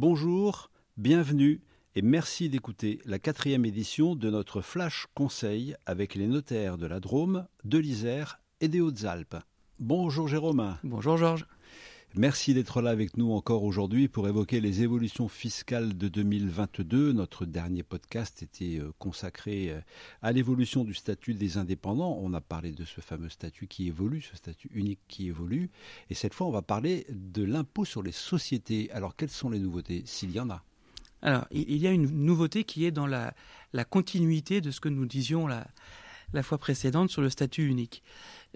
Bonjour, bienvenue et merci d'écouter la quatrième édition de notre Flash Conseil avec les notaires de la Drôme, de l'Isère et des Hautes-Alpes. Bonjour Jérôme. Bonjour Georges. Merci d'être là avec nous encore aujourd'hui pour évoquer les évolutions fiscales de 2022. Notre dernier podcast était euh, consacré euh, à l'évolution du statut des indépendants. On a parlé de ce fameux statut qui évolue, ce statut unique qui évolue. Et cette fois, on va parler de l'impôt sur les sociétés. Alors, quelles sont les nouveautés, s'il y en a? Alors, il y a une nouveauté qui est dans la, continuité de ce que nous disions la fois précédente sur le statut unique.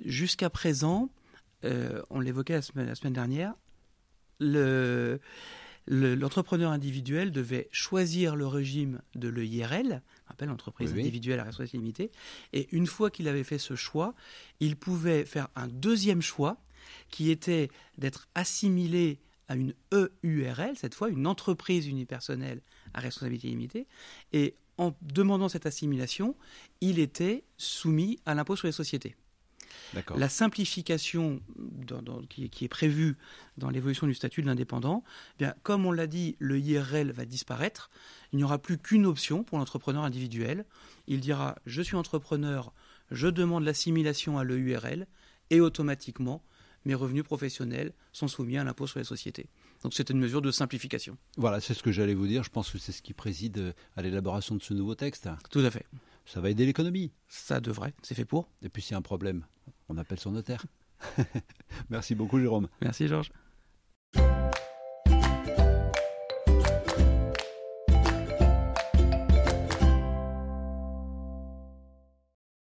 Jusqu'à présent, euh, on l'évoquait la semaine, la semaine dernière, le, l'entrepreneur individuel devait choisir le régime de l'EIRL, rappelle entreprise oui. individuelle à responsabilité limitée, et une fois qu'il avait fait ce choix, il pouvait faire un deuxième choix qui était d'être assimilé à une EURL, cette fois une entreprise unipersonnelle à responsabilité limitée, et en demandant cette assimilation, il était soumis à l'impôt sur les sociétés. La simplification dans- dans- qui, qui est prévue dans l'évolution du statut de l'indépendant, eh bien, comme on l'a dit, le IRL va disparaître. Il n'y aura plus qu'une option pour l'entrepreneur individuel. Il dira Je suis entrepreneur, je demande l'assimilation à l'EURL et automatiquement, mes revenus professionnels sont soumis à l'impôt sur les sociétés. Donc c'est une mesure de simplification. Voilà, c'est ce que j'allais vous dire. Je pense que c'est ce qui préside euh, à l'élaboration de ce nouveau texte. Tout à fait. Ça va aider l'économie. Ça devrait, c'est fait pour. Et puis s'il y a un problème, on appelle son notaire. Merci beaucoup Jérôme. Merci Georges.